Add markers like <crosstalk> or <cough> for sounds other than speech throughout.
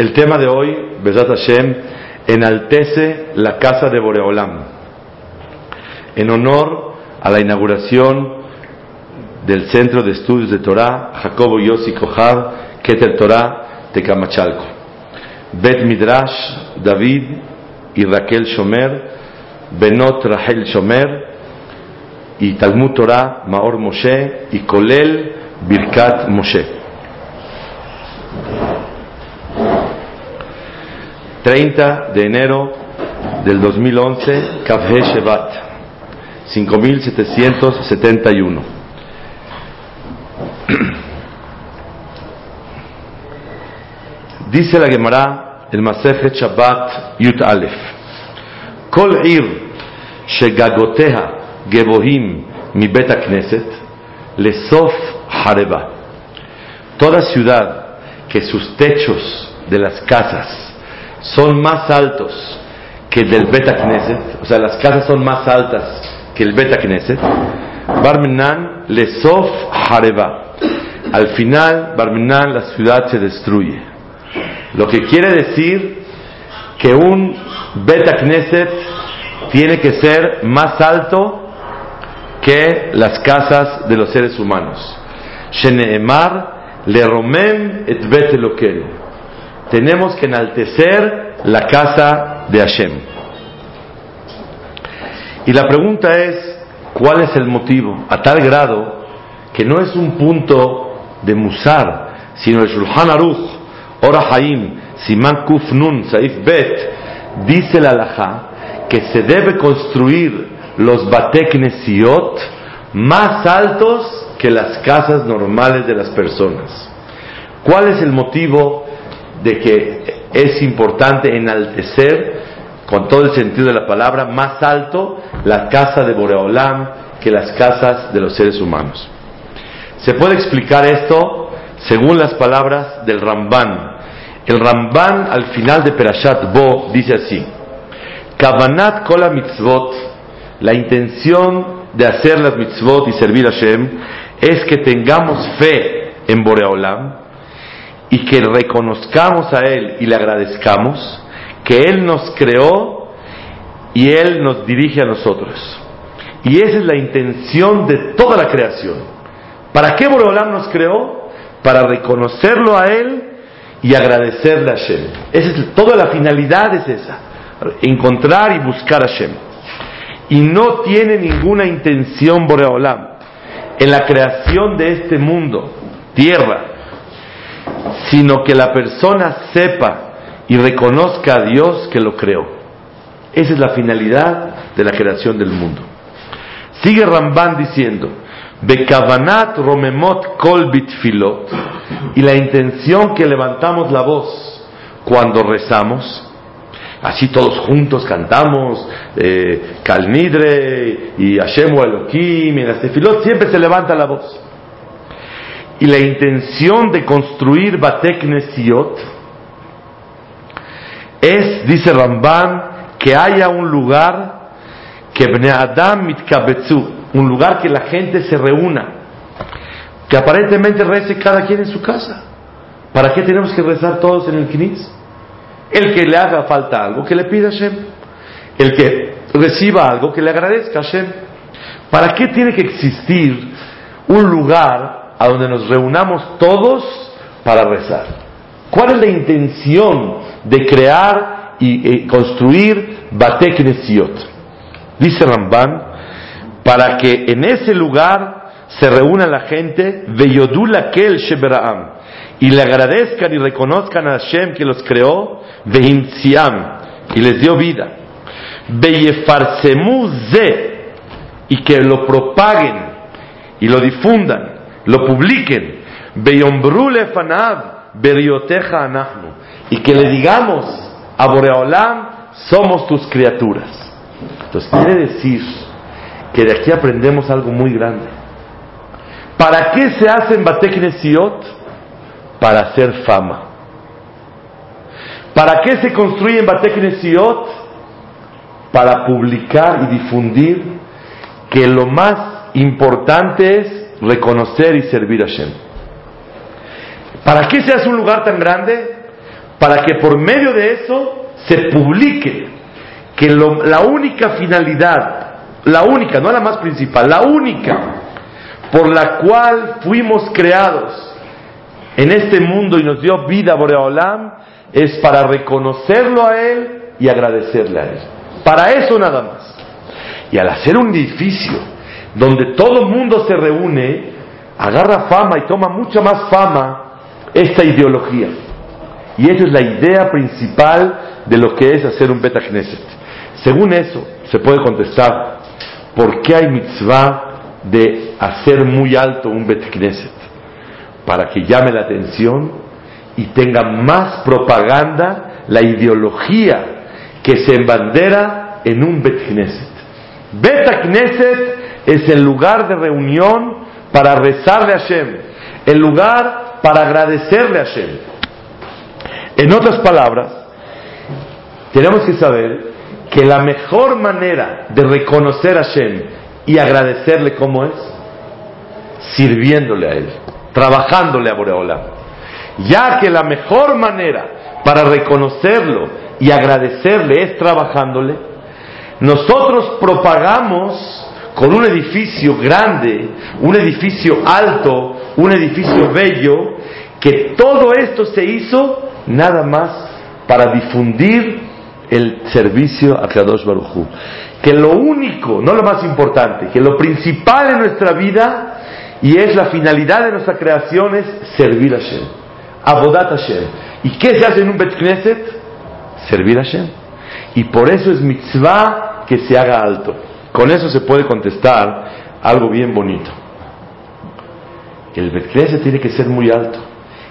El tema de hoy, Besat Hashem, enaltece la casa de Boreolam, en honor a la inauguración del Centro de Estudios de Torah Jacobo Yossi Kohar, Keter Torah de Camachalco. Bet Midrash David y Raquel Shomer, Benot Rahel Shomer y Talmud Torah Maor Moshe y Kolel Birkat Moshe. 30 de enero del 2011, Kafhe Shevat, 5771. <clears throat> Dice la Gemara, el Masechet Shabbat Yut Aleph, Kol ir shegagoteha gebohim mi bet knesset lesof hareba. Toda ciudad que sus techos de las casas son más altos que el del Beta Knesset, o sea, las casas son más altas que el Beta Knesset, Barminan Lesof Hareba. Al final, Barminan, la ciudad se destruye. Lo que quiere decir que un Beta Knesset tiene que ser más alto que las casas de los seres humanos. Sheneemar le romem et bet tenemos que enaltecer la casa de Hashem. Y la pregunta es, ¿cuál es el motivo? A tal grado que no es un punto de musar, sino el Shulchan Aruch, Ora Haim, Siman Kuf Nun, Saif Bet, dice la Alajá que se debe construir los Bateknesiot más altos que las casas normales de las personas. ¿Cuál es el motivo de que es importante enaltecer, con todo el sentido de la palabra, más alto la casa de Boreolam que las casas de los seres humanos. Se puede explicar esto según las palabras del Ramban. El Ramban al final de Perashat Bo dice así: Kavanat kola mitzvot, la intención de hacer las mitzvot y servir a Hashem es que tengamos fe en Boreolam, y que reconozcamos a Él y le agradezcamos que Él nos creó y Él nos dirige a nosotros. Y esa es la intención de toda la creación. ¿Para qué Boreolam nos creó? Para reconocerlo a Él y agradecerle a Hashem. Esa es, toda la finalidad es esa, encontrar y buscar a Hashem. Y no tiene ninguna intención Boreolam en la creación de este mundo, tierra, sino que la persona sepa y reconozca a Dios que lo creó. Esa es la finalidad de la creación del mundo. Sigue Ramban diciendo, Bekavanat romemot kol bitfilot, y la intención que levantamos la voz cuando rezamos, así todos juntos cantamos, eh, y Hashem Elohim, y en siempre se levanta la voz y la intención de construir Batek Nesiot es, dice Ramban, que haya un lugar que Adam mitkabetzu, un lugar que la gente se reúna, que aparentemente rece cada quien en su casa. ¿Para qué tenemos que rezar todos en el Knis? El que le haga falta algo, que le pida a Hashem. El que reciba algo, que le agradezca a Hashem. ¿Para qué tiene que existir un lugar a donde nos reunamos todos para rezar. ¿Cuál es la intención de crear y, construir Batek Nesiot? Dice Ramban, para que en ese lugar se reúna la gente, Veyodula Kel Sheberaam, y le agradezcan y reconozcan a Hashem que los creó, Vehimsiam, y les dio vida. Veyefarsemu Ze, y que lo propaguen y lo difundan lo publiquen. Y que le digamos a Boreolam, somos tus criaturas. Entonces quiere decir que de aquí aprendemos algo muy grande. ¿Para qué se hacen Bateknesiot? Para hacer fama. ¿Para qué se construyen Bateknesiot? Para publicar y difundir que lo más importante es reconocer y servir a Hashem. ¿Para qué se hace un lugar tan grande? Para que por medio de eso se publique que la única finalidad, la única, no la más principal, la única por la cual fuimos creados en este mundo y nos dio vida Boreolam es para reconocerlo a Él y agradecerle a Él. Para eso nada más. Y al hacer un edificio donde todo el mundo se reúne, agarra fama y toma mucha más fama esta ideología. Y esa es la idea principal de lo que es hacer un Beta Knesset. Según eso, se puede contestar, ¿por qué hay mitzvah de hacer muy alto un Bet Knesset? Para que llame la atención y tenga más propaganda la ideología que se embandera en un Bet Knesset. Bet Knesset es el lugar de reunión para rezarle a Hashem, el lugar para agradecerle a Hashem. En otras palabras, tenemos que saber que la mejor manera de reconocer a Hashem y agradecerle cómo es, sirviéndole a Él, trabajándole a Boreola. Ya que la mejor manera para reconocerlo y agradecerle es trabajándole, nosotros propagamos con un edificio grande, un edificio alto, un edificio bello, que todo esto se hizo nada más para difundir el servicio a Kadosh Baruchu. Que lo único, no lo más importante, que lo principal en nuestra vida y es la finalidad de nuestra creación es servir a Hashem. Abodat Hashem. ¿Y qué se hace en un Bet? Servir a Hashem. Y por eso es mitzvah que se haga alto. Con eso se puede contestar algo bien bonito. El Bet tiene que ser muy alto.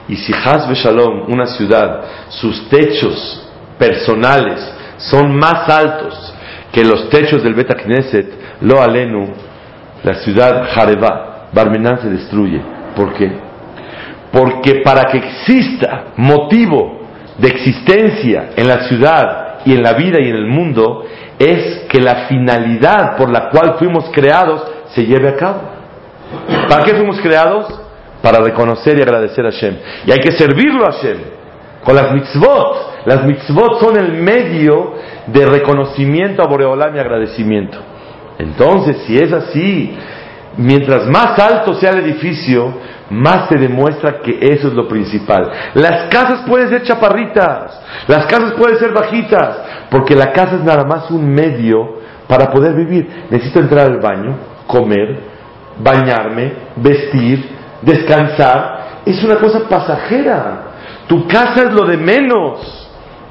Y si Hasbe Shalom, una ciudad, sus techos personales son más altos que los techos del Bet Knesset, lo alenu, la ciudad Jareba, Barmenán se destruye. ¿Por qué? Porque para que exista motivo de existencia en la ciudad y en la vida y en el mundo, es que la finalidad por la cual fuimos creados se lleve a cabo. ¿Para qué fuimos creados? Para reconocer y agradecer a Hashem. Y hay que servirlo a Hashem. Con las mitzvot. Las mitzvot son el medio de reconocimiento a Boreolam y agradecimiento. Entonces, si es así, mientras más alto sea el edificio, más se demuestra que eso es lo principal. Las casas pueden ser chaparritas, las casas pueden ser bajitas, porque la casa es nada más un medio para poder vivir. Necesito entrar al baño, comer, bañarme, vestir, descansar. Es una cosa pasajera. Tu casa es lo de menos.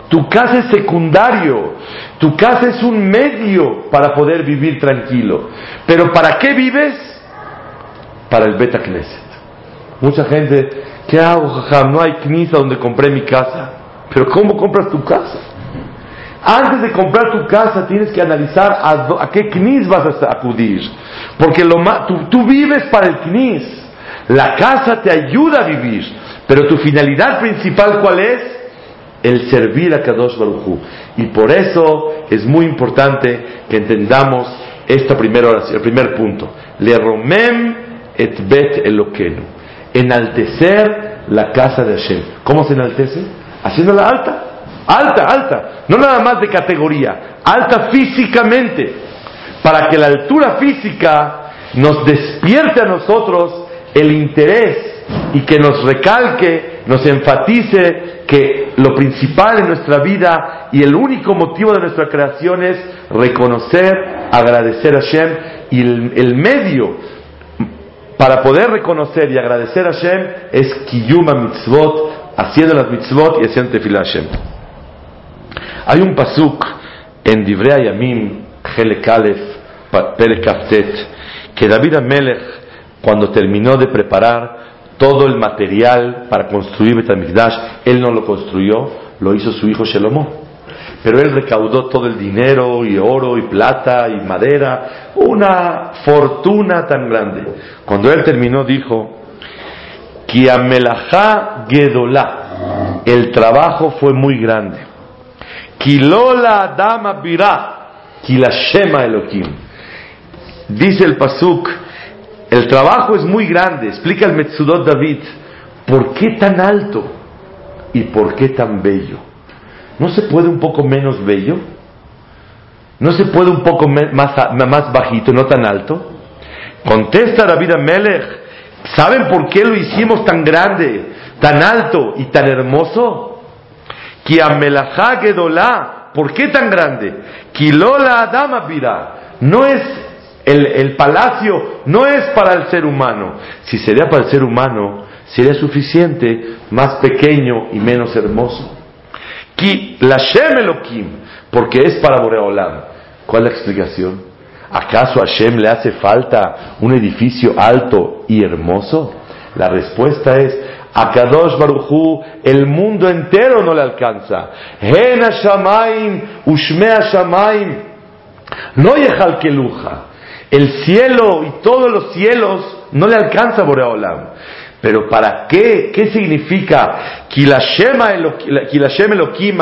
Tu casa es secundario. Tu casa es un medio para poder vivir tranquilo. Pero ¿para qué vives? Para el Beta Knesset. Mucha gente, ¿qué hago, No hay knisa donde compré mi casa. Pero ¿cómo compras tu casa? Antes de comprar tu casa tienes que analizar a, qué knis vas a acudir. Porque lo tú, vives para el knis. La casa te ayuda a vivir. Pero tu finalidad principal, ¿cuál es? El servir a Kadosh Baruchu. Y por eso es muy importante que entendamos esta primera oración, el primer punto. Le romem et bet elokenu enaltecer la casa de Hashem. ¿Cómo se enaltece? Haciéndola alta, alta, alta, no nada más de categoría, alta físicamente, para que la altura física nos despierte a nosotros el interés y que nos recalque, nos enfatice que lo principal en nuestra vida y el único motivo de nuestra creación es reconocer, agradecer a Hashem y el, el medio para poder reconocer y agradecer a Hashem es Kiyuma Mitzvot, haciendo las mitzvot y haciendo Tefillah Hashem. Hay un pasuk en Divrei Yamim, Helek Aleph, Perek que David Amelech, cuando terminó de preparar todo el material para construir Betamigdash, él no lo construyó, lo hizo su hijo Shelomó. Pero él recaudó todo el dinero y oro y plata y madera, una fortuna tan grande. Cuando él terminó dijo, Kiamelajá Gedolá, el trabajo fue muy grande. Kilola Dama Birá, Kilashema Elohim. Dice el Pasuk, el trabajo es muy grande. Explica el Metsudot David, ¿por qué tan alto y por qué tan bello? ¿No se puede un poco menos bello? ¿No se puede un poco más, bajito, no tan alto? Contesta David Amelech, ¿saben por qué lo hicimos tan grande, tan alto y tan hermoso? ¿por qué tan grande? Kilola Adama no es el, el, palacio, no es para el ser humano. Si sería para el ser humano, sería suficiente, más pequeño y menos hermoso. Ki Lashem Elohim, porque es para Boreolam. ¿Cuál es la explicación? ¿Acaso a Hashem le hace falta un edificio alto y hermoso? La respuesta es, a Kadosh Baruchu el mundo entero no le alcanza. Hen Shamaim, Ushme Shamaim, no yechal keluja. El cielo y todos los cielos no le alcanza a Boreolam. Pero ¿para qué? ¿Qué significa? Kilashem Elohim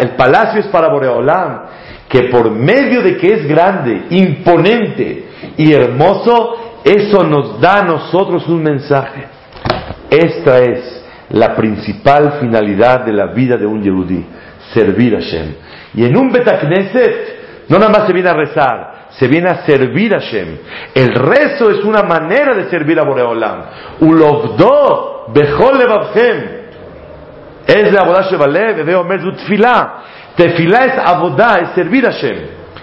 el palacio es para Boreolam. Que por medio de que es grande, imponente y hermoso, eso nos da a nosotros un mensaje. Esta es la principal finalidad de la vida de un Yehudi, servir a Hashem. Y en un Betacneset no nada más se viene a rezar, se viene a servir a Shem. El rezo es una manera de servir a Boreolam. Ulovdo bechol levavchem. Es la abodah shebalev, veo mezu tefilá. Tefilá es abodah, es servir a Shem.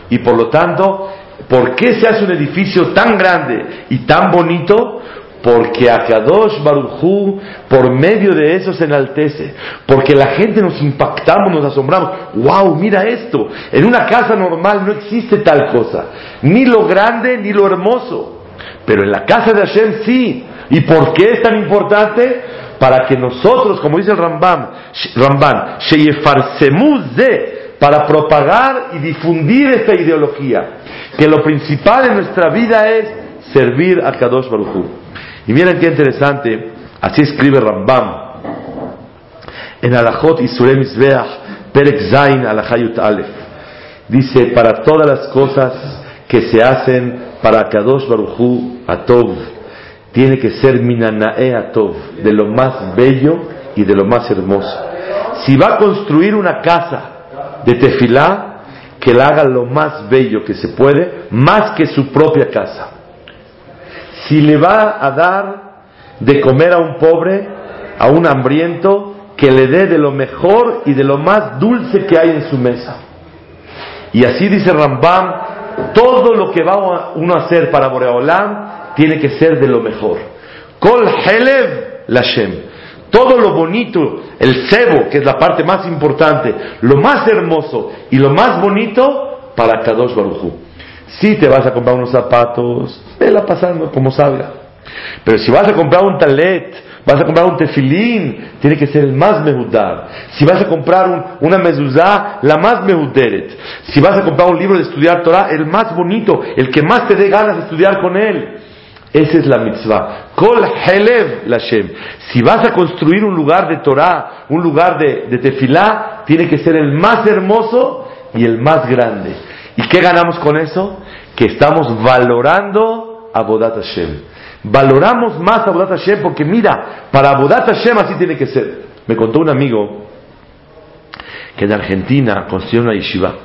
Y por lo tanto, ¿por qué se hace un edificio tan grande y tan bonito? Porque a Kadosh Baruchu, por medio de eso se enaltece. Porque la gente nos impactamos, nos asombramos. ¡Wow! Mira esto. En una casa normal no existe tal cosa. Ni lo grande ni lo hermoso. Pero en la casa de Hashem sí. ¿Y por qué es tan importante? Para que nosotros, como dice el Rambam, Ramban, para propagar y difundir esta ideología. Que lo principal en nuestra vida es servir a Kadosh Baruchu. Y miren qué interesante, así escribe Rambam en Alajot Isurem Isbeach, Perek Zain Alachayut Aleph. Dice, para todas las cosas que se hacen para Kadosh Baruchu Atov, tiene que ser Minanae Atov, de lo más bello y de lo más hermoso. Si va a construir una casa de tefilá, que la haga lo más bello que se puede, más que su propia casa si le va a dar de comer a un pobre, a un hambriento, que le dé de lo mejor y de lo más dulce que hay en su mesa. Y así dice Rambam, todo lo que va uno a hacer para Boreolam tiene que ser de lo mejor. Kol Helev Lashem. Todo lo bonito, el cebo, que es la parte más importante, lo más hermoso y lo más bonito para Kadosh Baruchu. Si te vas a comprar unos zapatos, vela pasando como salga. Pero si vas a comprar un talet, vas a comprar un tefilín, tiene que ser el más mehudar. Si vas a comprar una mezuzá, la más mehuderet. Si vas a comprar un libro de estudiar Torah, el más bonito, el que más te dé ganas de estudiar con él. Esa es la mitzvah. Kol helev lashem. Si vas a construir un lugar de Torah, un lugar de, de tefilá, tiene que ser el más hermoso y el más grande. ¿Y qué ganamos con eso? Que estamos valorando a Bodat Hashem. Valoramos más a Bodat Hashem porque mira, para Bodat Hashem así tiene que ser. Me contó un amigo que en Argentina construyó una yeshiva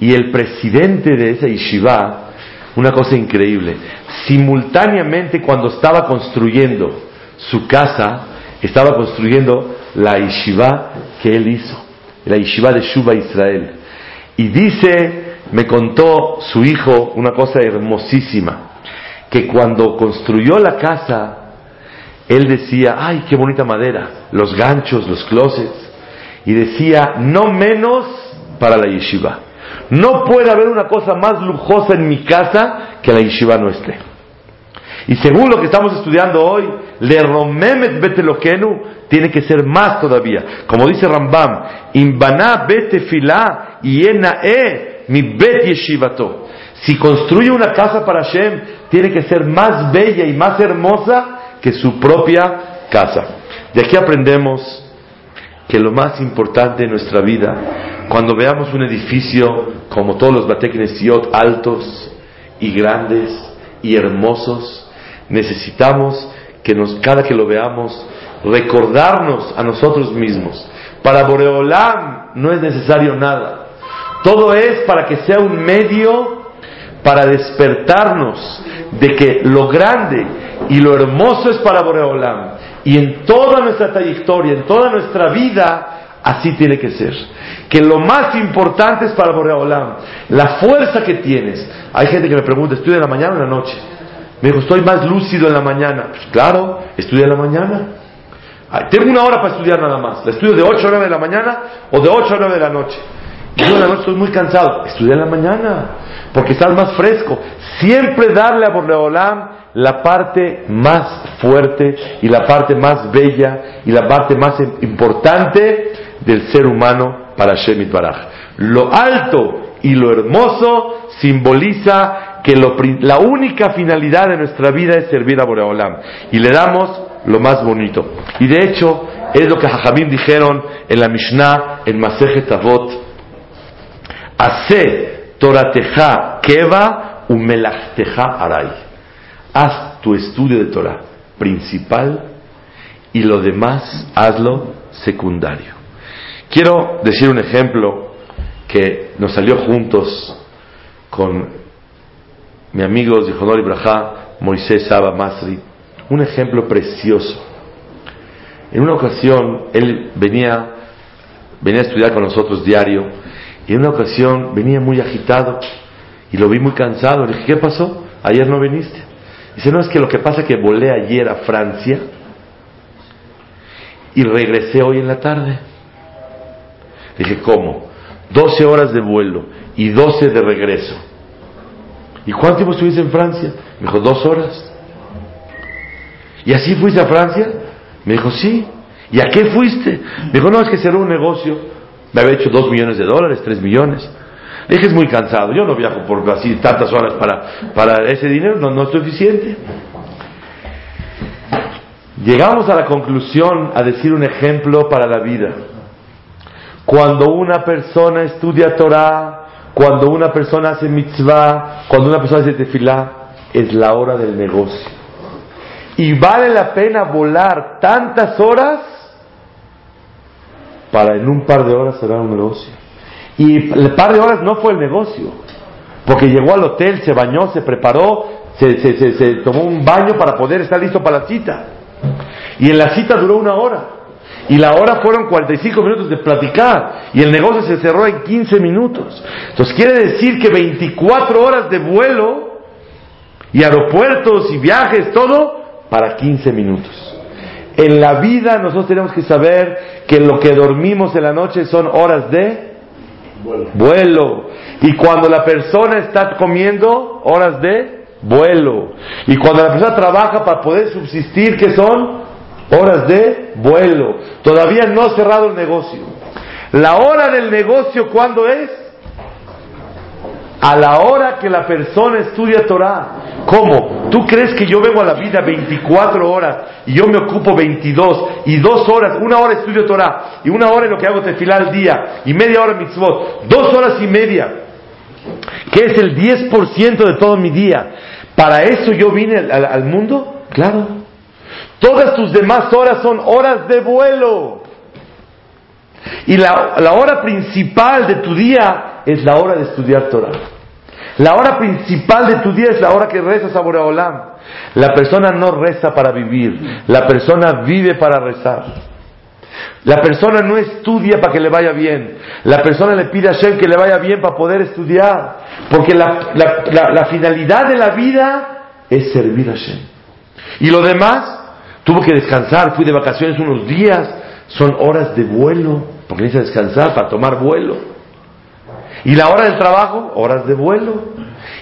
y el presidente de esa yeshiva, una cosa increíble, simultáneamente cuando estaba construyendo su casa, estaba construyendo la yeshiva que él hizo, la yeshiva de Shuba Israel. Y dice me contó su hijo una cosa hermosísima, que cuando construyó la casa, él decía, ay, qué bonita madera, los ganchos, los closets, y decía, no menos para la yeshiva. No puede haber una cosa más lujosa en mi casa que la yeshiva no esté. Y según lo que estamos estudiando hoy, le romemet betelokenu tiene que ser más todavía. Como dice Rambam, imbana betefilá yena e mi bet yeshivato. Si construye una casa para Hashem, tiene que ser más bella y más hermosa que su propia casa. De aquí aprendemos que lo más importante en nuestra vida, cuando veamos un edificio como todos los Bateknesiot altos y grandes y hermosos, necesitamos que nos, cada que lo veamos, recordarnos a nosotros mismos. Para Boreolam no es necesario nada. Todo es para que sea un medio para despertarnos de que lo grande y lo hermoso es para Boreolam y en toda nuestra trayectoria, en toda nuestra vida, así tiene que ser. Que lo más importante es para Boreolam, la fuerza que tienes. Hay gente que me pregunta, ¿estudia en la mañana o en la noche? Me dijo, estoy más lúcido en la mañana. Pues claro, estudia en la mañana. tengo una hora para estudiar nada más. La estudio de 8 a 9 de la mañana o de 8 a 9 de la noche. Yo en estoy muy cansado. Estudia en la mañana, porque estás más fresco. Siempre darle a Boreolam la parte más fuerte y la parte más bella y la parte más importante del ser humano para Shemit Baraj. Lo alto y lo hermoso simboliza que la única finalidad de nuestra vida es servir a Boreolam y le damos lo más bonito. Y de hecho es lo que Jajamim dijeron en la Mishnah en Masejet Avot. Hace Torateja Keva umelachteja Aray haz tu estudio de Torah principal y lo demás hazlo secundario. Quiero decir un ejemplo que nos salió juntos con mi amigo Zihonor Ibrahá, Moisés Saba Masri, un ejemplo precioso. En una ocasión él venía, venía a estudiar con nosotros diario y en una ocasión venía muy agitado y lo vi muy cansado. Le dije, ¿qué pasó? Ayer no viniste. Dice, no, es que lo que pasa es que volé ayer a Francia y regresé hoy en la tarde. Dije, ¿cómo? 12 horas de vuelo y 12 de regreso. ¿Y cuánto tiempo estuviste en Francia? Me dijo, dos horas. ¿Y así fuiste a Francia? Me dijo, sí. ¿Y a qué fuiste? Me dijo, no, es que cerró un negocio. Me había hecho dos millones de dólares, tres millones. Es que es muy cansado. Yo no viajo por así tantas horas para, para ese dinero, no, no es suficiente. Llegamos a la conclusión a decir un ejemplo para la vida. Cuando una persona estudia Torah, cuando una persona hace mitzvah, cuando una persona hace tefilá, es la hora del negocio. Y vale la pena volar tantas horas para en un par de horas cerrar un negocio. Y el par de horas no fue el negocio, porque llegó al hotel, se bañó, se preparó, se, se, tomó un baño para poder estar listo para la cita. Y en la cita duró una hora. Y la hora fueron 45 minutos de platicar. Y el negocio se cerró en 15 minutos. Entonces quiere decir que 24 horas de vuelo y aeropuertos y viajes, todo, para 15 minutos. En la vida nosotros tenemos que saber que lo que dormimos en la noche son horas de Vuelo. Y cuando la persona está comiendo, horas de vuelo. Y cuando la persona trabaja para poder subsistir, ¿qué son? Horas de vuelo. Todavía no ha cerrado el negocio. La hora del negocio, ¿cuándo es? A la hora que la persona estudia Torah. ¿Cómo? ¿Tú crees que yo vengo a la vida 24 horas y yo me ocupo 22 y dos horas, una hora estudio Torah y una hora en lo que hago tefilá al día y media hora mitzvot, dos horas y media, que es el 10% de todo mi día? ¿Para eso yo vine al, al mundo? Claro. Todas tus demás horas son horas de vuelo. Y la, la hora principal de tu día es la hora de estudiar Torah. La hora principal de tu día es la hora que rezas a Boreolam. La persona no reza para vivir, la persona vive para rezar. La persona no estudia para que le vaya bien. La persona le pide a Hashem que le vaya bien para poder estudiar. Porque la, la finalidad de la vida es servir a Hashem. Y lo demás, tuvo que descansar, fui de vacaciones unos días, son horas de vuelo, porque necesita descansar para tomar vuelo. Y la hora del trabajo, horas de vuelo.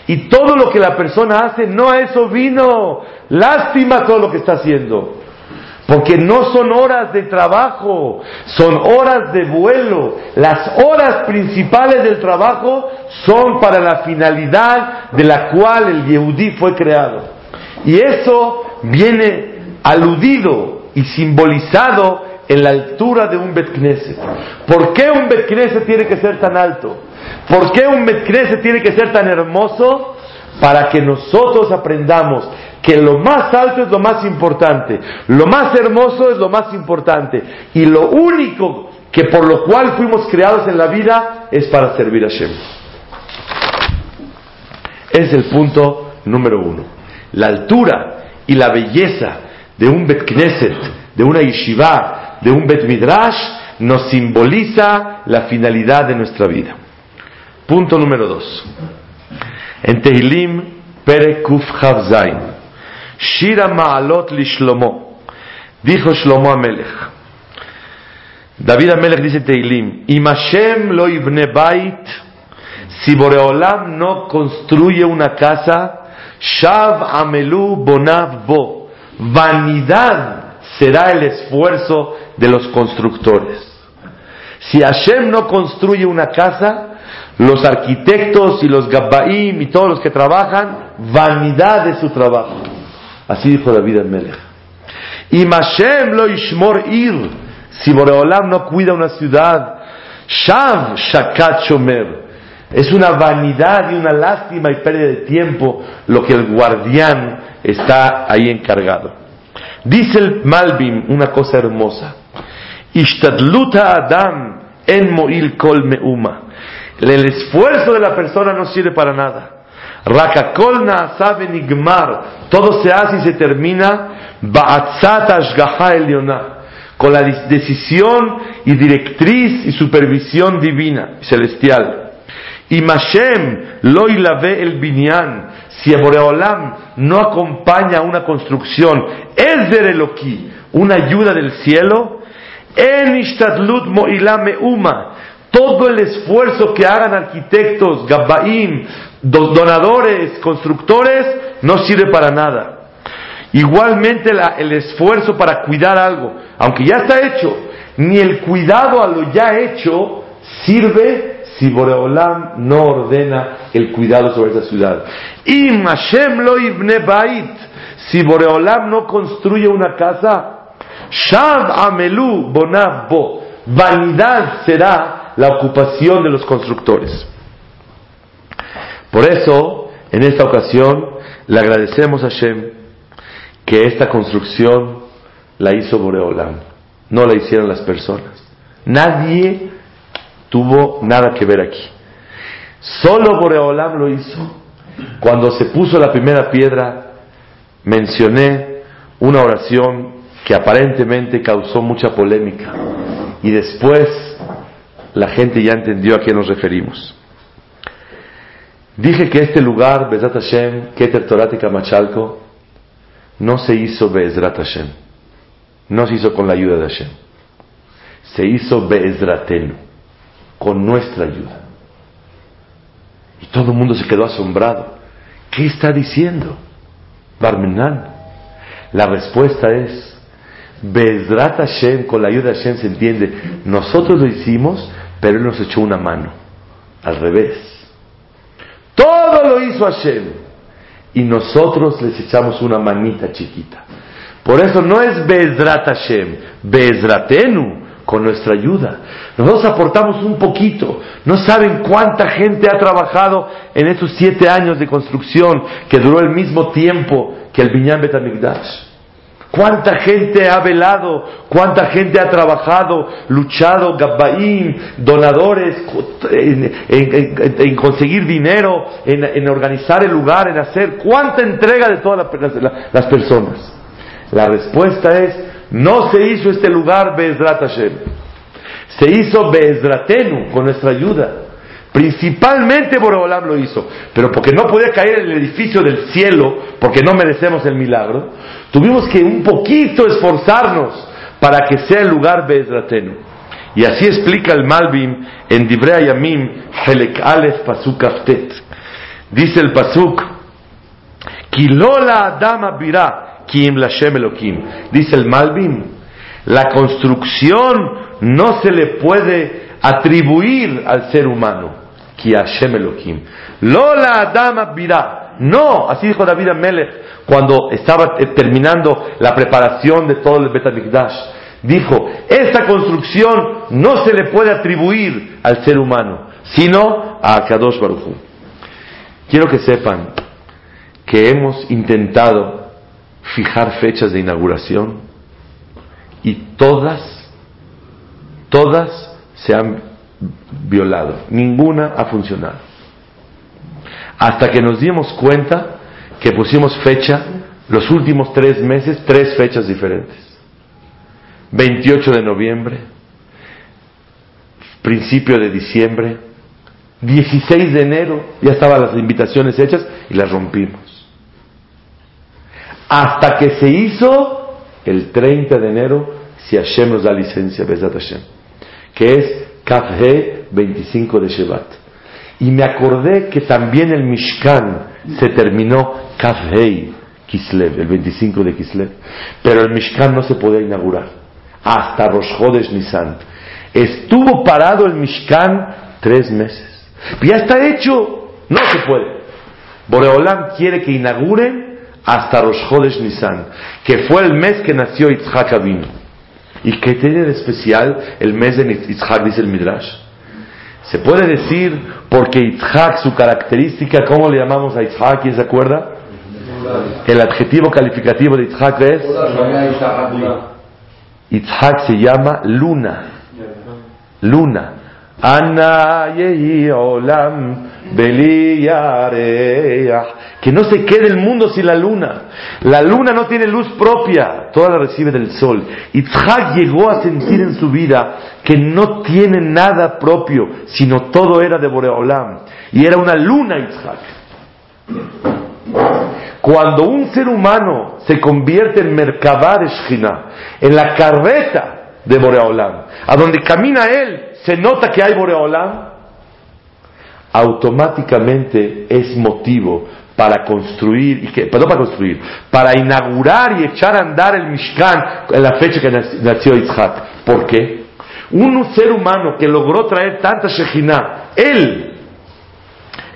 Y todo lo que la persona hace, no a eso vino. Lástima todo lo que está haciendo. Porque no son horas de trabajo, son horas de vuelo. Las horas principales del trabajo son para la finalidad de la cual el Yehudí fue creado. Y eso viene aludido y simbolizado en la altura de un Bet ¿Por qué un Bet tiene que ser tan alto? ¿Por qué un Bet tiene que ser tan hermoso? Para que nosotros aprendamos que lo más alto es lo más importante, lo más hermoso es lo más importante, y lo único que por lo cual fuimos creados en la vida es para servir a Shem. Es el punto número uno. La altura y la belleza de un Bet Knesset, de una yeshiva, de un Bet Midrash, nos simboliza la finalidad de nuestra vida. Punto número dos. En Tehilim, Pere Kuf Zain. Shira Ma'alot li Shlomo. Dijo Shlomo Amelech. David Amelech dice Teilim, Imashem lo ibne bait, si Boreolam no construye una casa, Shav Amelu Bonav Bo, vanidad será el esfuerzo de los constructores. Si Hashem no construye una casa, los arquitectos y los Gabbaim y todos los que trabajan, vanidad de su trabajo. Así dijo David el Melech. Y Mashem lo ishmor ir. Si Boreolam no cuida una ciudad, Shav Shakat Shomer. Es una vanidad y una lástima y pérdida de tiempo lo que el guardián está ahí encargado. Dice el Malbim una cosa hermosa. Ishtadluta Adam en moil kol meuma. El esfuerzo de la persona no sirve para nada. Rakakolna sabe nigmar. Todo se hace y se termina. Ba'atzat ashgaha eliona. Con la decisión y directriz y supervisión divina, celestial. Y Mashem lo ilave el binyan. Si Boreolam no acompaña una construcción, es de Eloquí, una ayuda del cielo, en ishtadlut mo'ilame uma todo el esfuerzo que hagan arquitectos, gabbaim, donadores, constructores, no sirve para nada. Igualmente el esfuerzo para cuidar algo, aunque ya está hecho, ni el cuidado a lo ya hecho sirve si Boreolam no ordena el cuidado sobre esa ciudad. Y Hashem lo ibne bait, si Boreolam no construye una casa, Shav amelu bonav bo, vanidad será la ocupación de los constructores. Por eso, en esta ocasión, le agradecemos a Shem que esta construcción la hizo Boreolam, no la hicieron las personas. Nadie tuvo nada que ver aquí. Solo Boreolam lo hizo. Cuando se puso la primera piedra, mencioné una oración que aparentemente causó mucha polémica. Y después la gente ya entendió a qué nos referimos. Dije que este lugar, Bezrat Hashem, Keter Torat y Kamachalko, no se hizo Bezrat Hashem, no se hizo con la ayuda de Hashem, se hizo Bezratenu, con nuestra ayuda. Y todo el mundo se quedó asombrado. ¿Qué está diciendo? Barmenan. La respuesta es, Bezrat Hashem, con la ayuda de Hashem se entiende, nosotros lo hicimos pero Él nos echó una mano. Al revés. Todo lo hizo Hashem. Y nosotros les echamos una manita chiquita. Por eso no es Bezrat Hashem, Bezratenu, con nuestra ayuda. Nosotros aportamos un poquito. No saben cuánta gente ha trabajado en estos siete años de construcción que duró el mismo tiempo que el Binyan Betamigdash. ¿Cuánta gente ha velado? ¿Cuánta gente ha trabajado, luchado, gabbaín, donadores, en, conseguir dinero, en, organizar el lugar, en hacer? ¿Cuánta entrega de todas las, personas? La respuesta es, no se hizo este lugar Bezrat Hashem. Se hizo Bezratenu con nuestra ayuda. Principalmente Boreolam lo hizo, pero porque no podía caer en el edificio del cielo, porque no merecemos el milagro, tuvimos que un poquito esforzarnos para que sea el lugar Bezratenu. Y así explica el Malbim en Dibrea Yamim, Helek Aleph Pasuk Aftet. Dice el Pasuk, Kilola Adama Birá, Kim Lashem Elohim. Dice el Malbim, la construcción no se le puede atribuir al ser humano. Ki Hashem Elohim. Lola Adama Birá. No, así dijo David Amelech cuando estaba eh, terminando la preparación de todo el Betamikdash. Dijo, esta construcción no se le puede atribuir al ser humano, sino a Kadosh Baruch Quiero que sepan que hemos intentado fijar fechas de inauguración y todas, todas se han violado. Ninguna ha funcionado. Hasta que nos dimos cuenta que pusimos fecha, los últimos tres meses, tres fechas diferentes. 28 de noviembre, principio de diciembre, 16 de enero, ya estaban las invitaciones hechas y las rompimos. Hasta que se hizo el 30 de enero, si Hashem nos da licencia, Besat Hashem, que es Kafhe 25 de Shevat. Y me acordé que también el Mishkan se terminó Kafhei Kislev, el 25 de Kislev. Pero el Mishkan no se podía inaugurar hasta Rosh Chodesh Nisan. Estuvo parado el Mishkan tres meses. Ya está hecho, no se puede. Boreolam quiere que inauguren hasta Rosh Chodesh Nisan, que fue el mes que nació Yitzhak Avinu. ¿Y qué tiene de especial el mes de Yitzhak, dice el Midrash? Se puede decir porque Yitzhak, su característica, ¿cómo le llamamos a Yitzhak? ¿Quién se acuerda? El adjetivo calificativo de Yitzhak es Yitzhak se llama luna. Luna. Ana olam que no se quede el mundo sin la luna. La luna no tiene luz propia, toda la recibe del sol. Yitzhak llegó a sentir en su vida que no tiene nada propio, sino todo era de Boreolam. Y era una luna Yitzhak. Cuando un ser humano se convierte en Merkabah de en la carreta de Boreolam, a donde camina él, se nota que hay Boreolam, automáticamente es motivo para construir, y perdón, para construir, para inaugurar y echar a andar el Mishkan en la fecha que nació Yitzhak. ¿Por qué? Un ser humano que logró traer tanta Shekhinah, él,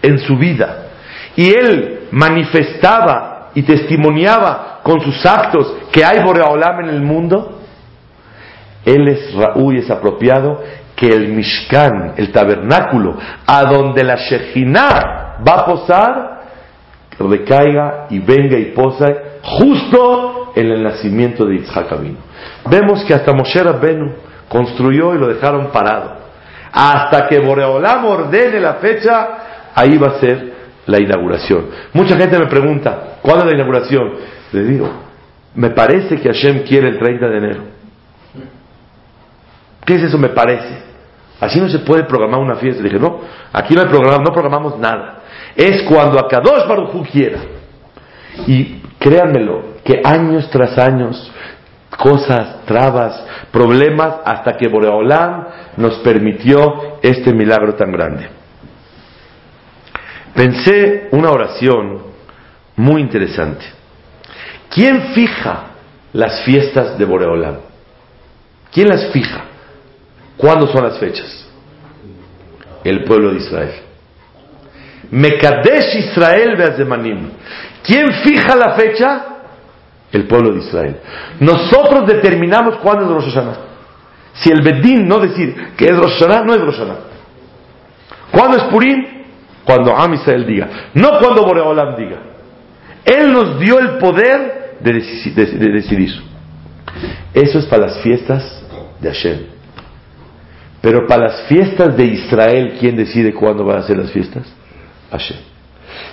en su vida, y él manifestaba y testimoniaba con sus actos que hay Boreolam en el mundo, él es Raúl y es apropiado que el Mishkan, el tabernáculo, a donde la Shejinah va a posar, recaiga y venga y posa justo en el nacimiento de Abinu. Vemos que hasta Moshe Rabbenu construyó y lo dejaron parado. Hasta que Boreolam ordene la fecha, ahí va a ser la inauguración. Mucha gente me pregunta, ¿cuándo es la inauguración? Le digo, me parece que Hashem quiere el 30 de enero. ¿Qué es eso? Me parece. Así no se puede programar una fiesta. dije, no, aquí no, hay programa, no programamos nada. Es cuando Akadosh Baruj quiera. Y créanmelo, que años tras años, cosas, trabas, problemas, hasta que Boreolam nos permitió este milagro tan grande. Pensé una oración muy interesante. ¿Quién fija las fiestas de Boreolam? ¿Quién las fija? ¿Cuándo son las fechas? El pueblo de Israel. Mekadesh Israel Beazemanim. ¿Quién fija la fecha? El pueblo de Israel. Nosotros determinamos cuándo es Rosh Hashanah. Si el Bedín no decir que es Rosh Hashanah, no es Rosh Hashanah. ¿Cuándo es Purim? Cuando Am Israel diga. No cuando Boreolam diga. Él nos dio el poder de, de decidir. Eso es para las fiestas de Hashem. Pero para las fiestas de Israel, ¿quién decide cuándo van a ser las fiestas? Hashem.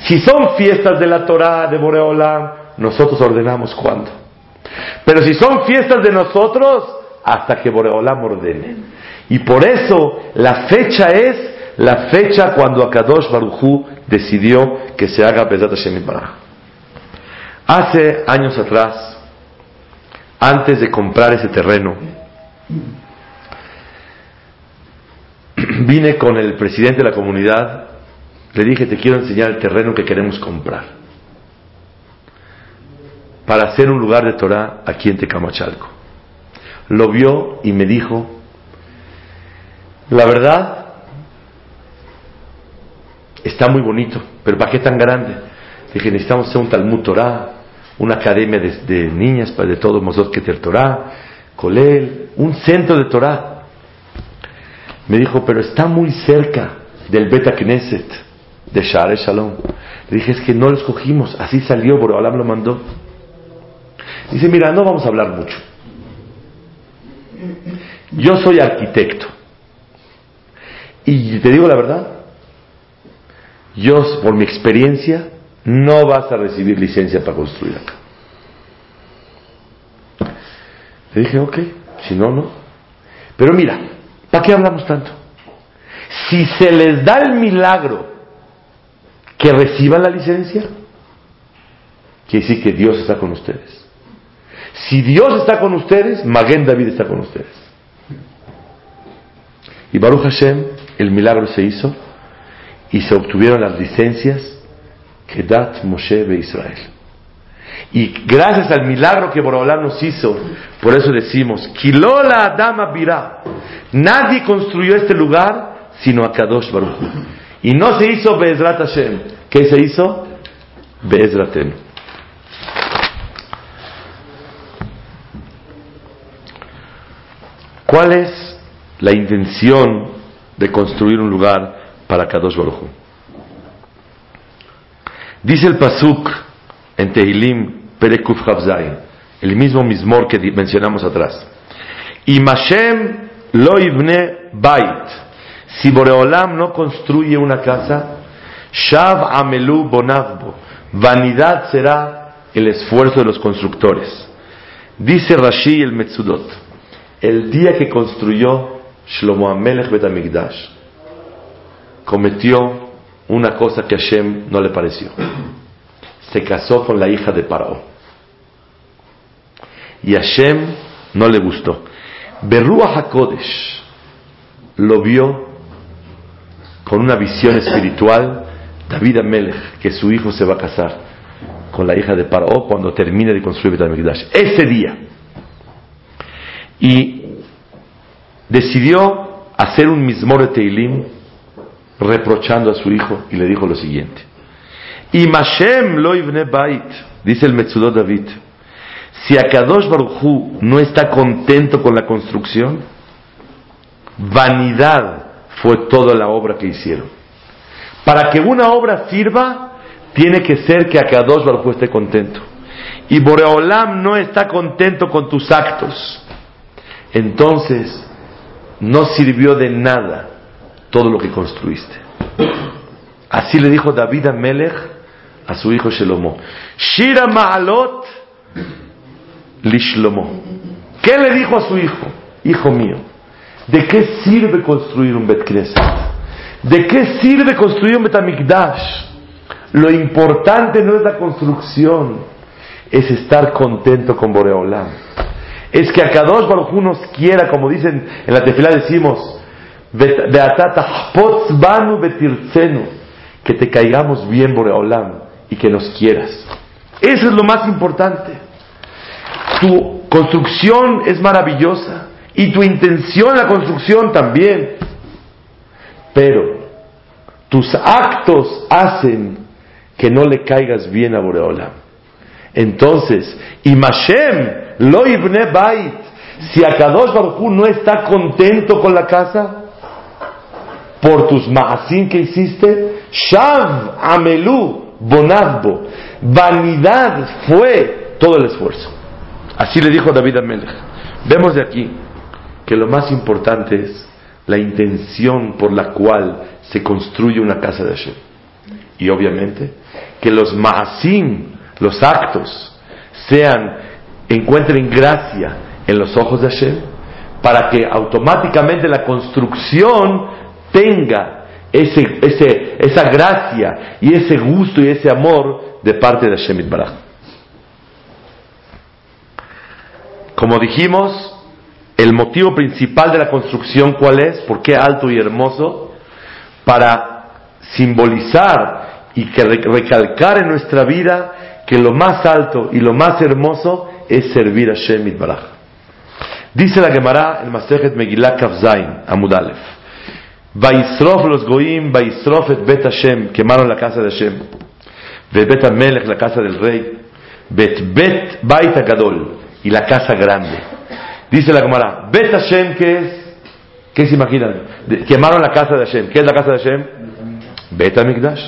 Si son fiestas de la Torah, de Boreolam, nosotros ordenamos cuándo. Pero si son fiestas de nosotros, hasta que Boreolam ordene. Y por eso la fecha es la fecha cuando Akadosh Baruchú decidió que se haga Bezat Hashem Hace años atrás, antes de comprar ese terreno, vine con el presidente de la comunidad, le dije, te quiero enseñar el terreno que queremos comprar para hacer un lugar de Torah aquí en Tecamachalco. Lo vio y me dijo, la verdad, está muy bonito, pero ¿para qué tan grande? Dije, necesitamos hacer un Talmud Torah, una academia de, niñas de todos Mosot Keter Torah, Colel, un centro de Torah. Me dijo, pero está muy cerca del Beta Knesset, de Share Shalom. Le dije, es que no lo escogimos, así salió, Borobalam lo mandó. Dice, mira, no vamos a hablar mucho. Yo soy arquitecto. Y te digo la verdad, yo por mi experiencia no vas a recibir licencia para construir acá. Le dije, ok, si no, no. Pero mira, ¿para qué hablamos tanto? Si se les da el milagro que reciban la licencia, quiere decir que Dios está con ustedes. Si Dios está con ustedes, Maguen David está con ustedes. Y Baruch Hashem, el milagro se hizo y se obtuvieron las licencias que dat Moshe de Israel. Y gracias al milagro que Borobalá nos hizo, por eso decimos, Kilola Adama Birá. Nadie construyó este lugar sino a Kadosh Baruch. Y no se hizo Be'ezrat Hashem. ¿Qué se hizo? Be'ezratem. ¿Cuál es la intención de construir un lugar para Kadosh Baruch Dice el Pasuk en Tehilim Perekuf Chavzain, el mismo mismor que mencionamos atrás. Y Mashem lo ibne bait. Si Boreolam no construye una casa, Shav amelu bonavbo. Vanidad será el esfuerzo de los constructores. Dice Rashi el Metzudot, el día que construyó Shlomo Amelech Betamigdash, cometió una cosa que a Hashem no le pareció. Se casó con la hija de Paró. Y a Hashem no le gustó. Berruah HaKodesh lo vio con una visión espiritual. David Amelech, que su hijo se va a casar con la hija de Paró cuando termine de construir Betamigdash. Ese día. Y decidió hacer un mismor de Teilim reprochando a su hijo y le dijo lo siguiente. Y Mashem lo bait, dice el Metzudot David, si Akadosh Baruchu no está contento con la construcción, vanidad fue toda la obra que hicieron. Para que una obra sirva, tiene que ser que Akadosh Baruchu esté contento. Y Boreolam no está contento con tus actos. Entonces, no sirvió de nada todo lo que construiste. Así le dijo David a Melech a su hijo Shelomo. Shira Ma'alot Lishlomo. ¿Qué le dijo a su hijo? Hijo mío, ¿de qué sirve construir un Bet ¿De qué sirve construir un Betamikdash? Lo importante no es la construcción, es estar contento con Boreolam. Es que a Kadosh Baruj nos quiera, como dicen en la tefilá decimos, que te caigamos bien, Boreolam, y que nos quieras. Eso es lo más importante. Tu construcción es maravillosa y tu intención en la construcción también. Pero tus actos hacen que no le caigas bien a Boreolam. Entonces, Imashem lo ibne bait. Si Akadosh Baruj no está contento con la casa, por tus maasim que hiciste, Shav Amelu Bonazbo, vanidad fue todo el esfuerzo. Así le dijo David a Melech. Vemos de aquí que lo más importante es la intención por la cual se construye una casa de Hashem. Y obviamente que los maasim, los actos, sean, encuentren gracia en los ojos de Hashem, para que automáticamente la construcción tenga ese, ese, esa gracia y ese gusto y ese amor de parte de Shemit Baraj. Como dijimos, el motivo principal de la construcción, ¿cuál es? ¿Por qué alto y hermoso? Para simbolizar y que recalcar en nuestra vida que lo más alto y lo más hermoso es servir a Shem Baraj. Dice la Gemara, el Masejet Megillah Kafzain, Amudalef. Vaisrof los goim, Vaisrof et Bet Hashem, quemaron la casa de Hashem. Bet Amelech, la casa del rey. Bet Bet Baita Gadol, y la casa grande. Dice la Gemara, Bet Hashem, ¿qué es? ¿Qué se imaginan? quemaron la casa de Hashem. ¿Qué es la casa de Hashem? Bet Amigdash.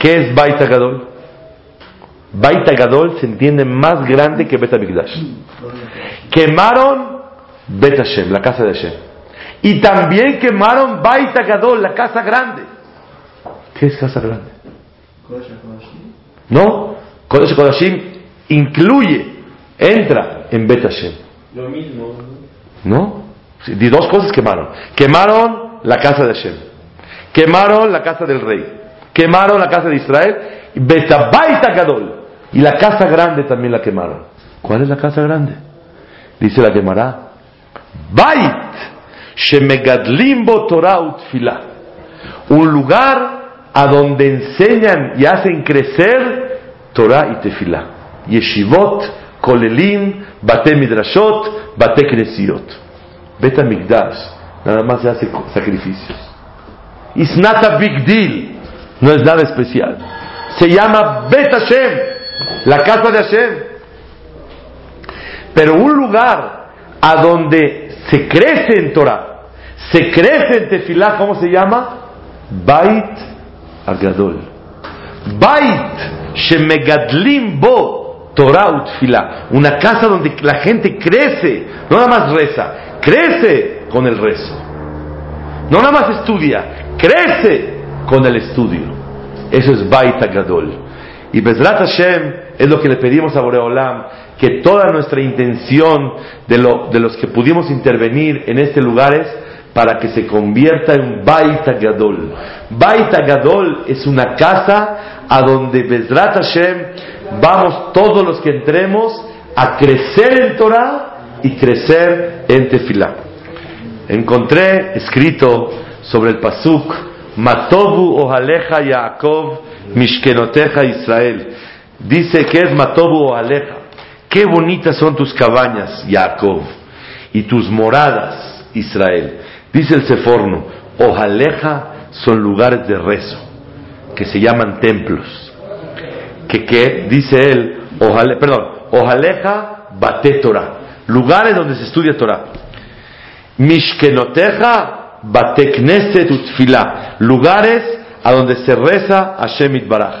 ¿Qué es Baita Gadol? Baita Gadol se entiende más grande que Bet Amigdash. Quemaron Bet Hashem, la casa de Hashem. Y también quemaron Baita Gadol, la casa grande. ¿Qué es casa grande? No, Kodesh Kodashim incluye, entra en Bet Hashem. Lo mismo. ¿No? De dos cosas quemaron. Quemaron la casa de Hashem. Quemaron la casa del rey. Quemaron la casa de Israel. Betabaita Gadol. Y la casa grande también la quemaron. ¿Cuál es la casa grande? Dice la quemará. Bait. Shemegadlimbo Torah utfila. Un lugar a donde enseñan y hacen crecer Torah y Tefilá. Yeshivot, Kolelim, Bate Midrashot, Bate Knesiot. Beta Migdash, nada más se hace sacrificios. It's not a big deal, no es nada especial. Se llama Bet Hashem, la casa de Hashem. Pero un lugar a donde se crece en Torah, se crece en Tefilá, ¿cómo se llama? Bait Agadol. Bait Shemegadlim Bo Torah. Una casa donde la gente crece, no nada más reza, crece con el rezo. No nada más estudia, crece con el estudio. Eso es Bait Agadol. Y Bezrat Hashem es lo que le pedimos a Boreolam, que toda nuestra intención de, lo, de los que pudimos intervenir en este lugar es para que se convierta en Baita Gadol. Baita Gadol es una casa a donde Bezrat Hashem vamos todos los que entremos a crecer en Torah y crecer en Tefilá. Encontré escrito sobre el Pasuk, Matobu Ohaleja Yaakov Mishkenoteja Israel. Dice que es Matobu Ohaleja. Qué bonitas son tus cabañas, Jacob, y tus moradas, Israel. Dice el Seforno, Ojaleja son lugares de rezo, que se llaman templos. Que, que dice él, ojale, perdón, Ojaleja bate Torah, lugares donde se estudia Torah. Mishkenoteja bate kneset utfila, lugares a donde se reza Hashem Baraj.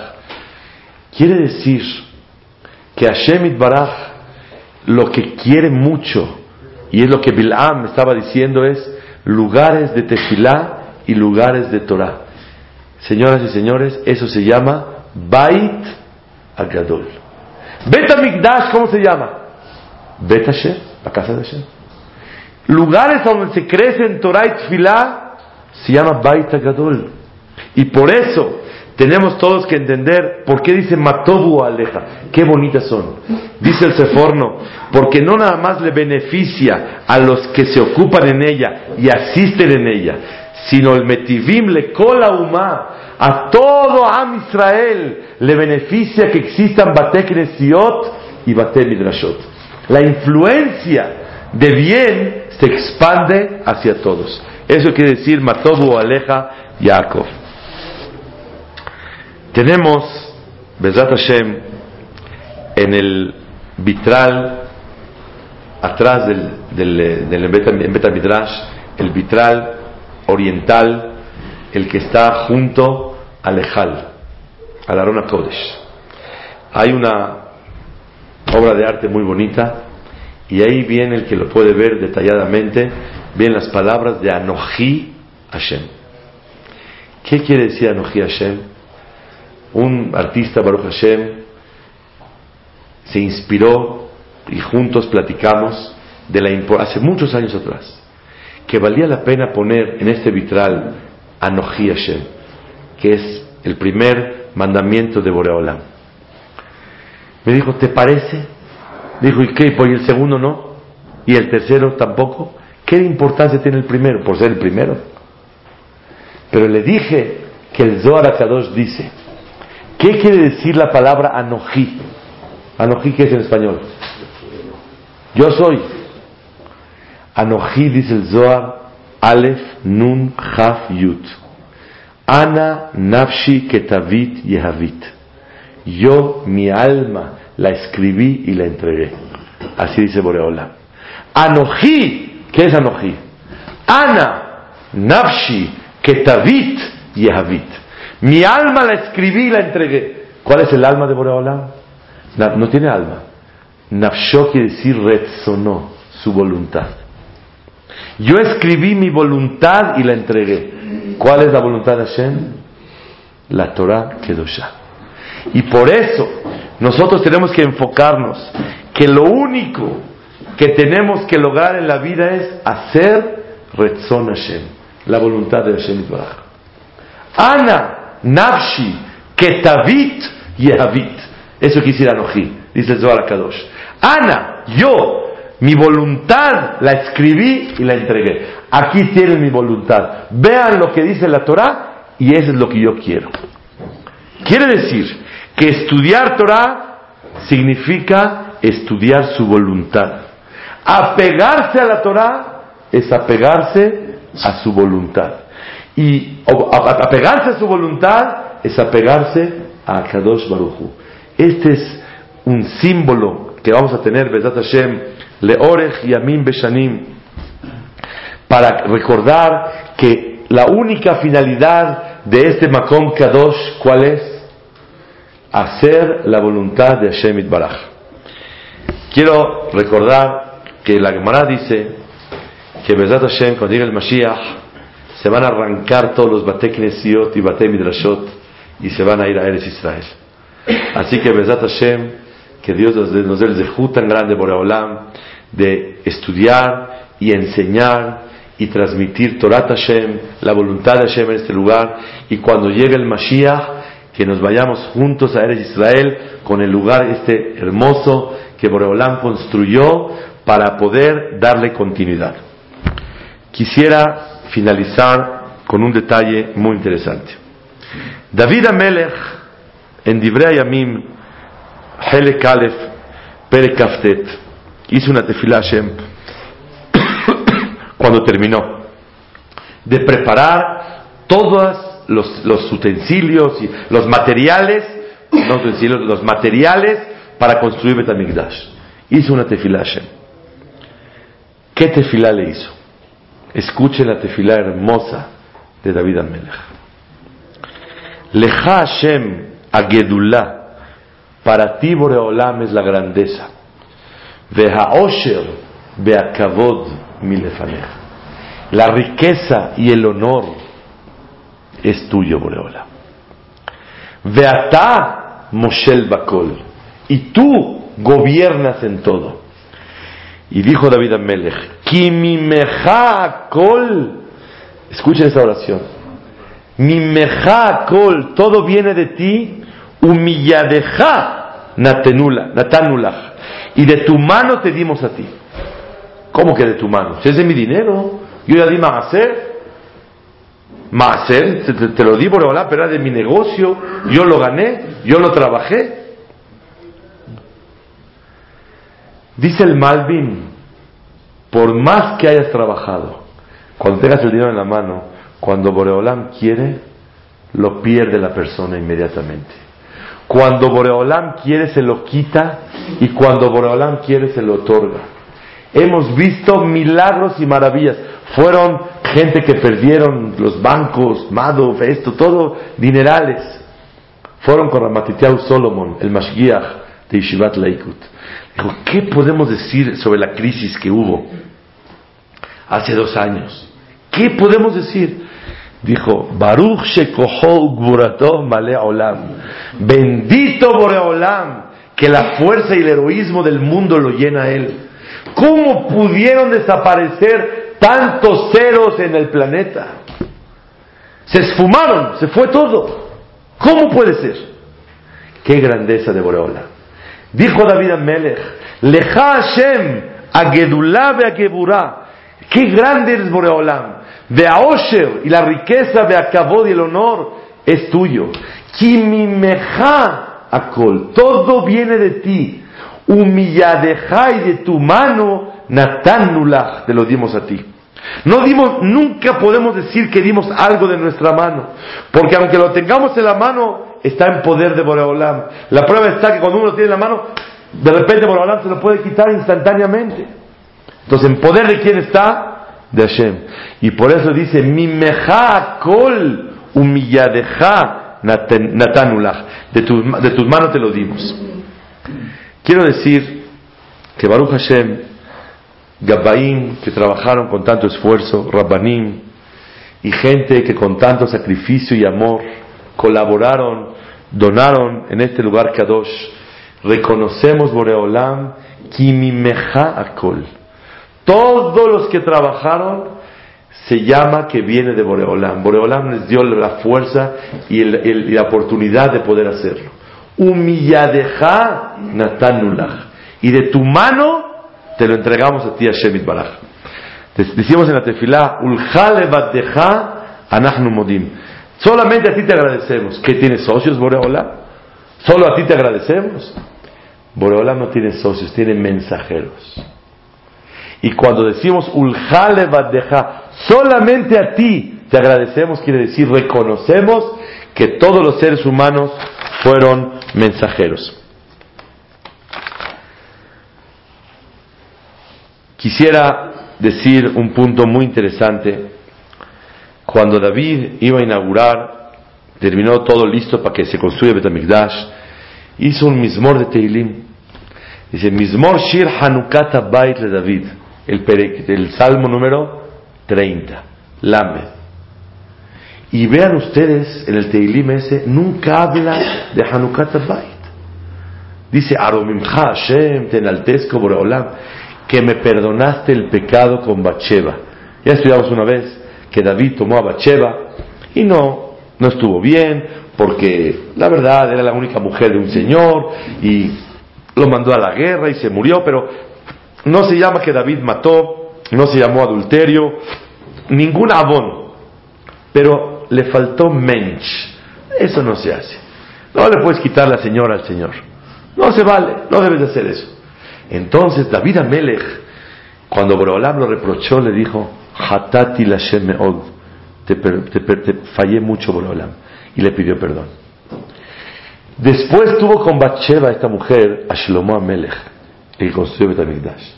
Quiere decir que Hashem Baraj lo que quiere mucho, y es lo que Bilam estaba diciendo, es lugares de tefilá y lugares de Torah. Señoras y señores, eso se llama Bait Agadol. Bet Amigdash, ¿cómo se llama? Bet Hashem, la casa de Hashem. Lugares donde se crece en Torah y tefilá se llama Bait Agadol. Y por eso tenemos todos que entender por qué dice Matobu Aleja. Qué bonitas son. Dice el Seforno, porque no nada más le beneficia a los que se ocupan en ella y asisten en ella, sino el Metivim le cola a todo Am Israel le beneficia que existan Bate Knesiot y Bate Midrashot. La influencia de bien se expande hacia todos. Eso quiere decir Matobu Aleja Yaakov. Tenemos, Bezat Hashem, en el vitral, atrás del, del, del Beta Midrash, el vitral oriental, el que está junto al Ejal, al Arona Kodesh. Hay una obra de arte muy bonita y ahí viene el que lo puede ver detalladamente, vienen las palabras de Anoji Hashem. ¿Qué quiere decir Anoji Hashem? un artista, Baruch Hashem, se inspiró y juntos platicamos de la hace muchos años atrás, que valía la pena poner en este vitral Anoji Hashem, que es el primer mandamiento de Boreolam. Me dijo, ¿te parece? Dijo, ¿y qué? ¿Y el segundo no? ¿Y el tercero tampoco? ¿Qué importancia tiene el primero? Por ser el primero. Pero le dije que el Zohar Akadosh dice, ¿qué quiere decir la palabra anojí? Anojí, ¿qué es en español? Yo soy. Anojí, dice el Zohar, Aleph, Nun, Haf, Yut. Ana, Nafshi, Ketavit, Yehavit. Yo, mi alma, la escribí y la entregué. Así dice Boreola. Anojí, ¿qué es Anojí? Ana, Nafshi, Ketavit, Yehavit. Mi alma la escribí y la entregué. ¿Cuál es el alma de Boreola? No tiene alma. Nafsho quiere decir retzonó, su voluntad. Yo escribí mi voluntad y la entregué. ¿Cuál es la voluntad de Hashem? La Torah Kedoshah. Y por eso nosotros tenemos que enfocarnos que lo único que tenemos que lograr en la vida es hacer Retzon Hashem, la voluntad de Hashem Baraj. Ana, Nafshi, Ketavit, Yehavit. Eso quisiera Anoji, dice Zohar Kadosh. Ana, yo, mi voluntad la escribí y la entregué. Aquí tienen mi voluntad. Vean lo que dice la Torah y eso es lo que yo quiero. Quiere decir que estudiar Torah significa estudiar su voluntad. Apegarse a la Torah es apegarse a su voluntad. Y apegarse a su voluntad es apegarse a Kadosh Baruchu. Este es un símbolo que vamos a tener, Besat Hashem, Leorech Yamim Beshanim, para recordar que la única finalidad de este Makom Kadosh, ¿cuál es? hacer la voluntad de Hashem Itbaraj. Quiero recordar que la Gemara dice que Bezat Hashem, cuando llegue el Mashiach, se van a arrancar todos los Bate Knesiot y Bate Midrashot y se van a ir a Eres Israel. Así que Bezat Hashem, que Dios nos dé el zehut tan grande por Olam de estudiar y enseñar y transmitir Torah Hashem, la voluntad de Hashem en este lugar, y cuando llegue el Mashiach, que nos vayamos juntos a Eres Israel con el lugar este hermoso que Boreolam construyó para poder darle continuidad. Quisiera finalizar con un detalle muy interesante. David Amelech en Divrei Yamim Helek Aleph Perekaftet hizo una tefilá Hashem cuando terminó de preparar todas los, utensilios y los materiales, no utensilios, los materiales para construir Betamigdash. Hizo una tefilá Hashem. ¿Qué tefilá le hizo? Escuchen la tefilá hermosa de David Amelech. Leja Hashem agedullah. Para ti, Boreolam, es la grandeza. Vehaosher beakavod milefanech. La riqueza y el honor es tuyo, Boreola. Veatá Moshel Bakol, y tú gobiernas en todo. Y dijo David Amelech, Kimimeja Kol, escuchen esta oración, Mimeja Kol, todo viene de ti, humilladeja Natanulach, y de tu mano te dimos a ti. ¿Cómo que de tu mano? Si es de mi dinero, yo ya di a hacer. Maaser, te, te, lo di por pero era de mi negocio, yo lo gané, yo lo trabajé. Dice el Malvin, por más que hayas trabajado, cuando tengas el dinero en la mano, cuando Boreolam quiere, lo pierde la persona inmediatamente. Cuando Boreolam quiere, se lo quita y cuando Boreolam quiere, se lo otorga. Hemos visto milagros y maravillas. Fueron gente que perdieron los bancos, Madoff, esto, todo, dinerales. Fueron con Ramatitiau Solomon, el Mashgiach de Yeshivat Laikut. Dijo, ¿qué podemos decir sobre la crisis que hubo hace dos años? ¿Qué podemos decir? Dijo, Baruch Shekoho Gvurato Male Olam. Bendito Boreolam, que la fuerza y el heroísmo del mundo lo llena a él. ¿Cómo pudieron desaparecer tantos ceros en el planeta. Se esfumaron, se fue todo. ¿Cómo puede ser? Qué grandeza de Boreola. Dijo David Amelech, Leja Hashem, Agedulá Qué grande eres Boreolam. De Osher y la riqueza de Acabod y el honor es tuyo. Kimimeja Akol. Todo viene de ti. Humilladeja y de tu mano Natanulach. Te lo dimos a ti. No dimos, nunca podemos decir que dimos algo de nuestra mano, porque aunque lo tengamos en la mano, está en poder de Boreolam. La prueba está que cuando uno lo tiene en la mano, de repente Boreolam se lo puede quitar instantáneamente. Entonces, ¿en poder de quién está? De Hashem. Y por eso dice, mi meja kol humilladeja de tus manos te lo dimos. Quiero decir que Baruch Hashem, Gabbaim, que trabajaron con tanto esfuerzo, Rabbanim, y gente que con tanto sacrificio y amor colaboraron, donaron en este lugar Kadosh, reconocemos Boreolam, Kimimeja Akol todos los que trabajaron se llama que viene de Boreolam. Boreolam les dio la fuerza y, la oportunidad de poder hacerlo. Humilladeja natanulach. Y de tu mano te lo entregamos a ti, a Shemit Baraj. Decimos en la tefilá, uljalevateja anachnu modim. Solamente a ti te agradecemos. ¿Qué tienes socios, Boreolam? Solo a ti te agradecemos. Boreolam no tiene socios, tiene mensajeros. Y cuando decimos Uljale solamente a ti te agradecemos, quiere decir reconocemos que todos los seres humanos fueron mensajeros. Quisiera decir un punto muy interesante. Cuando David iba a inaugurar, terminó todo listo para que se construya Betamigdash, hizo un mismor de Teilim. Dice, mismor Shir Hanukata Bait de David el, Salmo número 30, Lamed. Y vean ustedes, en el Teilim ese, nunca habla de Hanukkah Bait. Dice, Aromimcha Hashem, te enaltezco Boreolam, que me perdonaste el pecado con Bacheva. Ya estudiamos una vez que David tomó a Bacheva y no, no estuvo bien, porque la verdad era la única mujer de un señor y lo mandó a la guerra y se murió, pero no se llama que David mató, no se llamó adulterio, ningún abón, pero le faltó mensch. Eso no se hace. No le puedes quitar la señora al Señor. No se vale, no debes de hacer eso. Entonces David Amelech, cuando Borolam lo reprochó, le dijo, Hatati la te, te, fallé mucho Borolam, y le pidió perdón. Después tuvo con Bathsheba, esta mujer, a Shlomo Amelech que construyó Betamigdash.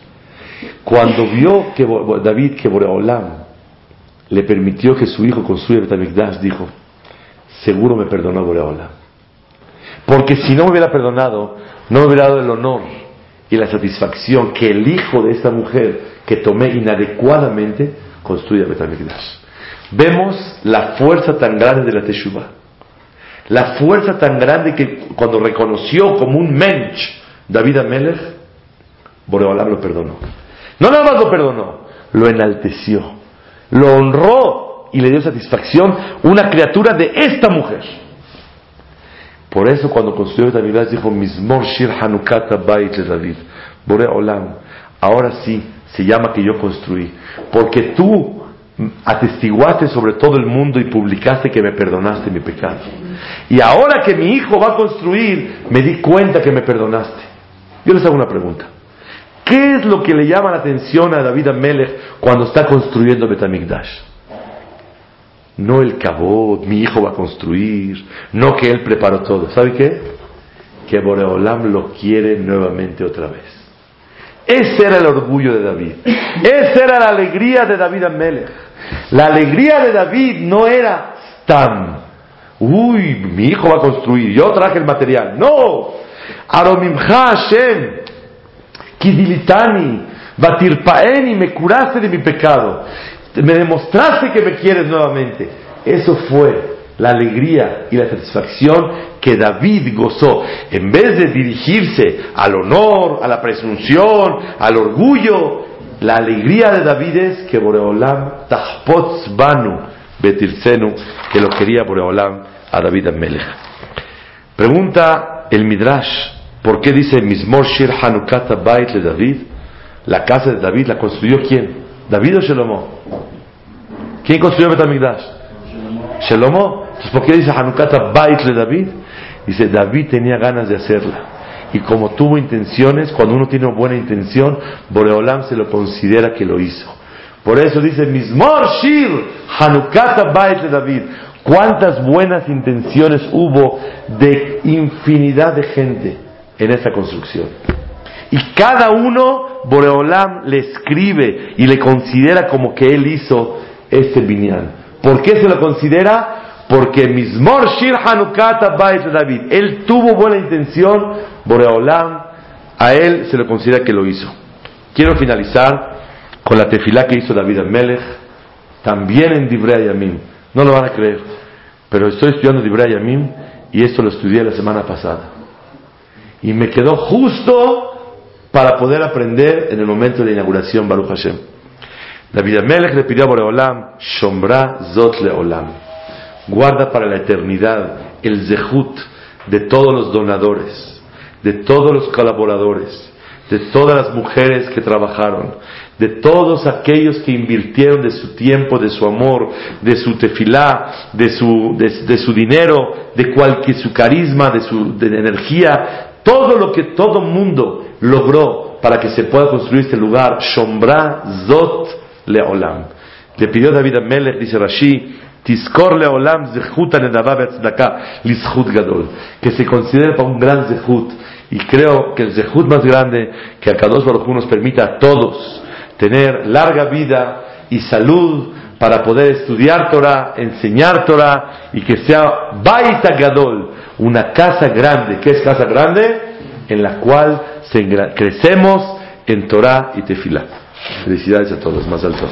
Cuando vio que David, que Boreolam le permitió que su hijo construya Betamigdash, dijo, seguro me perdonó Boreolam. Porque si no me hubiera perdonado, no me hubiera dado el honor y la satisfacción que el hijo de esta mujer que tomé inadecuadamente construya Betamigdash. Vemos la fuerza tan grande de la Teshuvah. La fuerza tan grande que cuando reconoció como un mensch David Amelech, Boreolam lo perdonó. No nada más lo perdonó, lo enalteció, lo honró y le dio satisfacción una criatura de esta mujer. Por eso cuando construyó David dijo, Mismor Shir Hanukata Bait David, Boreolam, ahora sí se llama que yo construí, porque tú atestiguaste sobre todo el mundo y publicaste que me perdonaste mi pecado. Y ahora que mi hijo va a construir, me di cuenta que me perdonaste. Yo les hago una pregunta. ¿Qué es lo que le llama la atención a David Amelech cuando está construyendo Betamigdash? No el cabot, mi hijo va a construir, no que él preparó todo. ¿Sabe qué? Que Boreolam lo quiere nuevamente otra vez. Ese era el orgullo de David. Esa era la alegría de David Amelech. La alegría de David no era tan, uy, mi hijo va a construir, yo traje el material. No, Aromimcha Hashem, Kidilitani, Batirpaeni, me curaste de mi pecado, me demostraste que me quieres nuevamente. Eso fue la alegría y la satisfacción que David gozó. En vez de dirigirse al honor, a la presunción, al orgullo, la alegría de David es que Boreolam tahpotz banu betirsenu, que lo quería Boreolam a David Amelech. Pregunta el Midrash, ¿Por qué dice Mismor Shir Hanukata Bait de David? La casa de David la construyó quién? ¿David o Shelomo? ¿Quién construyó Betamigdash? Shelomo. Entonces, ¿por qué dice Hanukkah Bait le David? Dice, David tenía ganas de hacerla. Y como tuvo intenciones, cuando uno tiene buena intención, Boreolam se lo considera que lo hizo. Por eso dice, Mismor Shir, Hanukkah Bait le David. ¿Cuántas buenas intenciones hubo de infinidad de gente en esta construcción? Y cada uno, Boreolam le escribe y le considera como que él hizo este binyan. ¿Por qué se lo considera? Porque Mismor Shir Hanukata Bait David, él tuvo buena intención, Boreolam, a él se lo considera que lo hizo. Quiero finalizar con la tefilá que hizo David Amelech, también en Divrei Yamim. No lo van a creer, pero estoy estudiando Divrei Yamim y esto lo estudié la semana pasada. Y me quedó justo para poder aprender en el momento de la inauguración Baruch Hashem. David Amelech le pidió a Boreolam, Shombra Zot Leolam, guarda para la eternidad el zehut de todos los donadores, de todos los colaboradores, de todas las mujeres que trabajaron, de todos aquellos que invirtieron de su tiempo, de su amor, de su tefilá, de su, de, su dinero, de cualquier su carisma, de su de energía, todo lo que todo mundo logró para que se pueda construir este lugar, Shombra Zot Leolam. Le pidió David a Melech, dice Rashi, Tiskor Leolam Zechut Lizchut Gadol, que se considere para un gran Zechut. Y creo que el Zechut más grande que a Kadosh Baruch nos permita a todos tener larga vida y salud para poder estudiar Torah, enseñar Torah y que sea Baita Gadol, una casa grande. ¿Qué es casa grande? En la cual crecemos en Torah y Tefilá. Felicidades a todos, más alto.